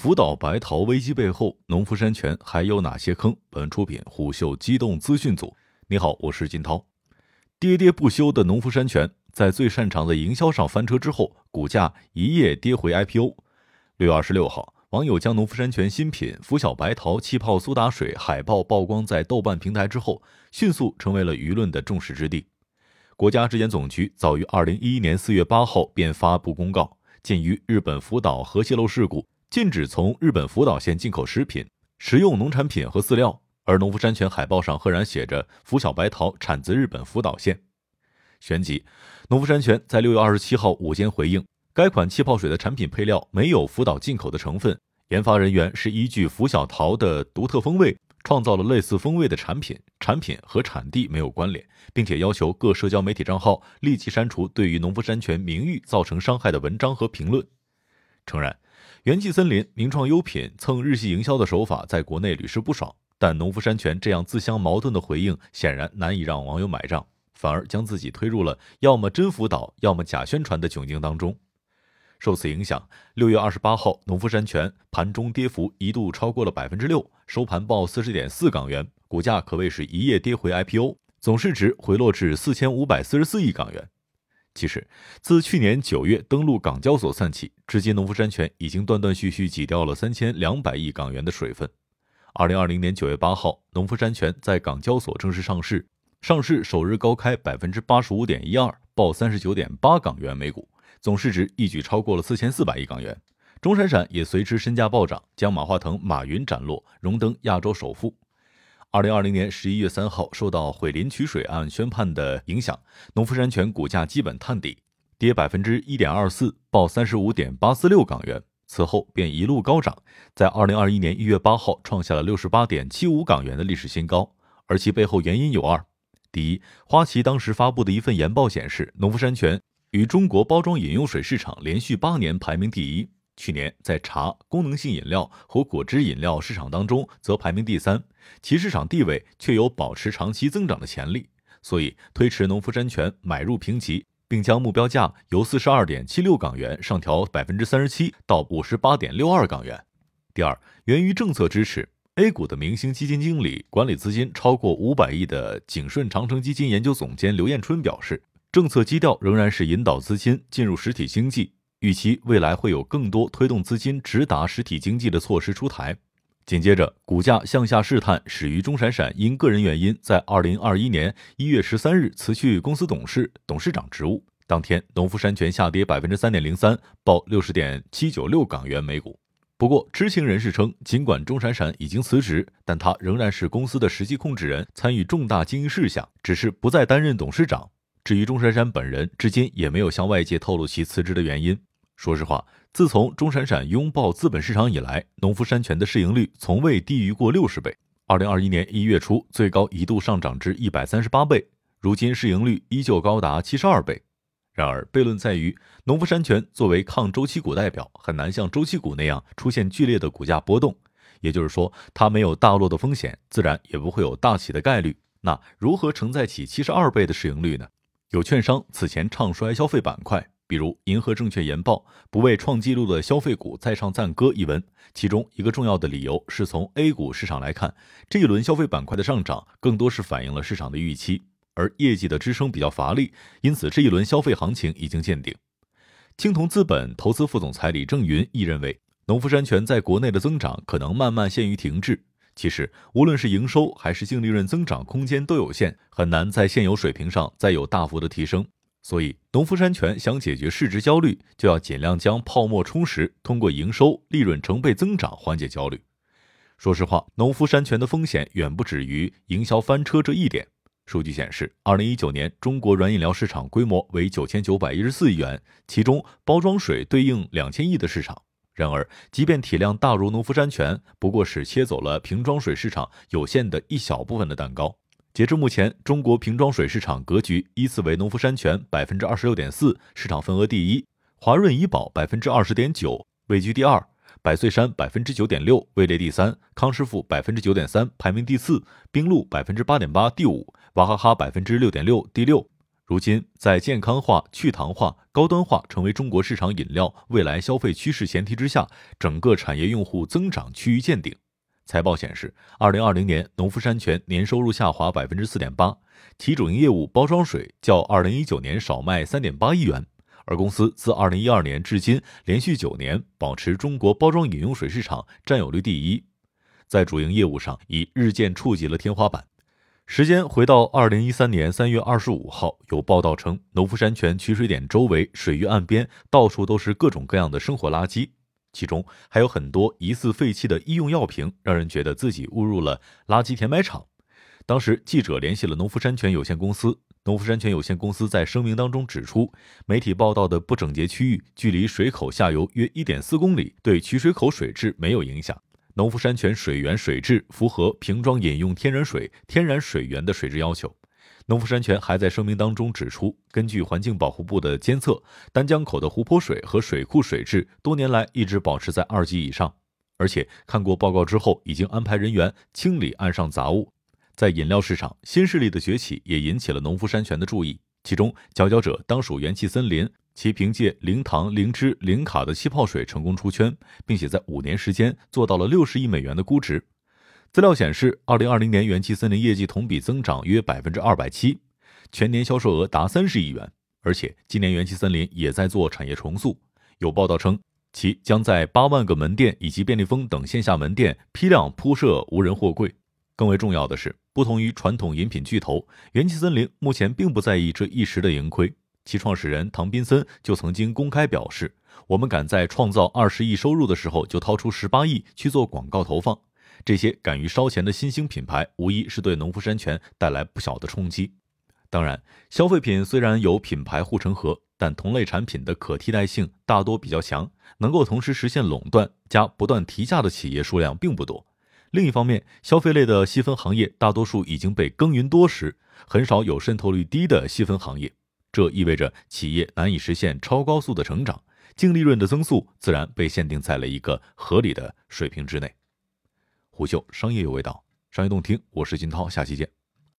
福岛白桃危机背后，农夫山泉还有哪些坑？本出品虎嗅机动资讯组。你好，我是金涛。喋喋不休的农夫山泉，在最擅长的营销上翻车之后，股价一夜跌回 IPO。六月二十六号，网友将农夫山泉新品福小白桃气泡苏打水海报曝光在豆瓣平台之后，迅速成为了舆论的众矢之的。国家质检总局早于二零一一年四月八号便发布公告，鉴于日本福岛核泄漏事故。禁止从日本福岛县进口食品、食用农产品和饲料，而农夫山泉海报上赫然写着“福小白桃产自日本福岛县”。旋即，农夫山泉在六月二十七号午间回应，该款气泡水的产品配料没有福岛进口的成分，研发人员是依据福小桃的独特风味创造了类似风味的产品，产品和产地没有关联，并且要求各社交媒体账号立即删除对于农夫山泉名誉造成伤害的文章和评论。诚然。元气森林、名创优品蹭日系营销的手法在国内屡试不爽，但农夫山泉这样自相矛盾的回应显然难以让网友买账，反而将自己推入了要么真辅导，要么假宣传的窘境当中。受此影响，六月二十八号，农夫山泉盘中跌幅一度超过了百分之六，收盘报四十点四港元，股价可谓是一夜跌回 IPO，总市值回落至四千五百四十四亿港元。其实，自去年九月登陆港交所算起，至今农夫山泉已经断断续续挤掉了三千两百亿港元的水分。二零二零年九月八号，农夫山泉在港交所正式上市，上市首日高开百分之八十五点一二，报三十九点八港元每股，总市值一举超过了四千四百亿港元。钟闪闪也随之身价暴涨，将马化腾、马云斩落，荣登亚洲首富。二零二零年十一月三号，受到毁林取水案宣判的影响，农夫山泉股价基本探底，跌百分之一点二四，报三十五点八四六港元。此后便一路高涨，在二零二一年一月八号创下了六十八点七五港元的历史新高。而其背后原因有二：第一，花旗当时发布的一份研报显示，农夫山泉与中国包装饮用水市场连续八年排名第一。去年在茶、功能性饮料和果汁饮料市场当中则排名第三，其市场地位却有保持长期增长的潜力，所以推迟农夫山泉买入评级，并将目标价由四十二点七六港元上调百分之三十七到五十八点六二港元。第二，源于政策支持，A 股的明星基金经理、管理资金超过五百亿的景顺长城基金研究总监刘彦春表示，政策基调仍然是引导资金进入实体经济。预期未来会有更多推动资金直达实体经济的措施出台。紧接着，股价向下试探始于钟闪闪因个人原因在二零二一年一月十三日辞去公司董事、董事长职务。当天，农夫山泉下跌百分之三点零三，报六十点七九六港元每股。不过，知情人士称，尽管钟闪闪已经辞职，但他仍然是公司的实际控制人，参与重大经营事项，只是不再担任董事长。至于钟闪闪本人，至今也没有向外界透露其辞职的原因。说实话，自从钟闪闪拥抱资本市场以来，农夫山泉的市盈率从未低于过六十倍。二零二一年一月初，最高一度上涨至一百三十八倍，如今市盈率依旧高达七十二倍。然而，悖论在于，农夫山泉作为抗周期股代表，很难像周期股那样出现剧烈的股价波动。也就是说，它没有大落的风险，自然也不会有大起的概率。那如何承载起七十二倍的市盈率呢？有券商此前唱衰消费板块。比如银河证券研报不为创纪录的消费股再唱赞歌一文，其中一个重要的理由是从 A 股市场来看，这一轮消费板块的上涨更多是反映了市场的预期，而业绩的支撑比较乏力，因此这一轮消费行情已经见顶。青铜资本投资副总裁李正云亦认为，农夫山泉在国内的增长可能慢慢陷于停滞。其实，无论是营收还是净利润增长空间都有限，很难在现有水平上再有大幅的提升。所以，农夫山泉想解决市值焦虑，就要尽量将泡沫充实，通过营收、利润成倍增长缓解焦虑。说实话，农夫山泉的风险远不止于营销翻车这一点。数据显示，二零一九年中国软饮料市场规模为九千九百一十四亿元，其中包装水对应两千亿的市场。然而，即便体量大如农夫山泉，不过是切走了瓶装水市场有限的一小部分的蛋糕。截至目前，中国瓶装水市场格局依次为农夫山泉百分之二十六点四，市场份额第一；华润怡宝百分之二十点九，位居第二；百岁山百分之九点六，位列第三；康师傅百分之九点三，排名第四；冰露百分之八点八，第五；娃哈哈百分之六点六，第六。如今，在健康化、去糖化、高端化成为中国市场饮料未来消费趋势前提之下，整个产业用户增长趋于见顶。财报显示，二零二零年农夫山泉年收入下滑百分之四点八，其主营业务包装水较二零一九年少卖三点八亿元。而公司自二零一二年至今连续九年保持中国包装饮用水市场占有率第一，在主营业务上已日渐触及了天花板。时间回到二零一三年三月二十五号，有报道称，农夫山泉取水点周围水域岸边到处都是各种各样的生活垃圾，其中还有很多疑似废弃的医用药瓶，让人觉得自己误入了垃圾填埋场。当时记者联系了农夫山泉有限公司，农夫山泉有限公司在声明当中指出，媒体报道的不整洁区域距离水口下游约一点四公里，对取水口水质没有影响。农夫山泉水源水质符合瓶装饮用天然水、天然水源的水质要求。农夫山泉还在声明当中指出，根据环境保护部的监测，丹江口的湖泊水和水库水质多年来一直保持在二级以上。而且看过报告之后，已经安排人员清理岸上杂物。在饮料市场，新势力的崛起也引起了农夫山泉的注意，其中佼佼者当属元气森林。其凭借零糖、零脂、零卡的气泡水成功出圈，并且在五年时间做到了六十亿美元的估值。资料显示，二零二零年元气森林业绩同比增长约百分之二百七，全年销售额达三十亿元。而且今年元气森林也在做产业重塑，有报道称其将在八万个门店以及便利蜂等线下门店批量铺设无人货柜。更为重要的是，不同于传统饮品巨头，元气森林目前并不在意这一时的盈亏。其创始人唐宾森就曾经公开表示：“我们敢在创造二十亿收入的时候就掏出十八亿去做广告投放，这些敢于烧钱的新兴品牌，无疑是对农夫山泉带来不小的冲击。当然，消费品虽然有品牌护城河，但同类产品的可替代性大多比较强，能够同时实现垄断加不断提价的企业数量并不多。另一方面，消费类的细分行业大多数已经被耕耘多时，很少有渗透率低的细分行业。”这意味着企业难以实现超高速的成长，净利润的增速自然被限定在了一个合理的水平之内。虎嗅商业有味道，商业动听，我是金涛，下期见。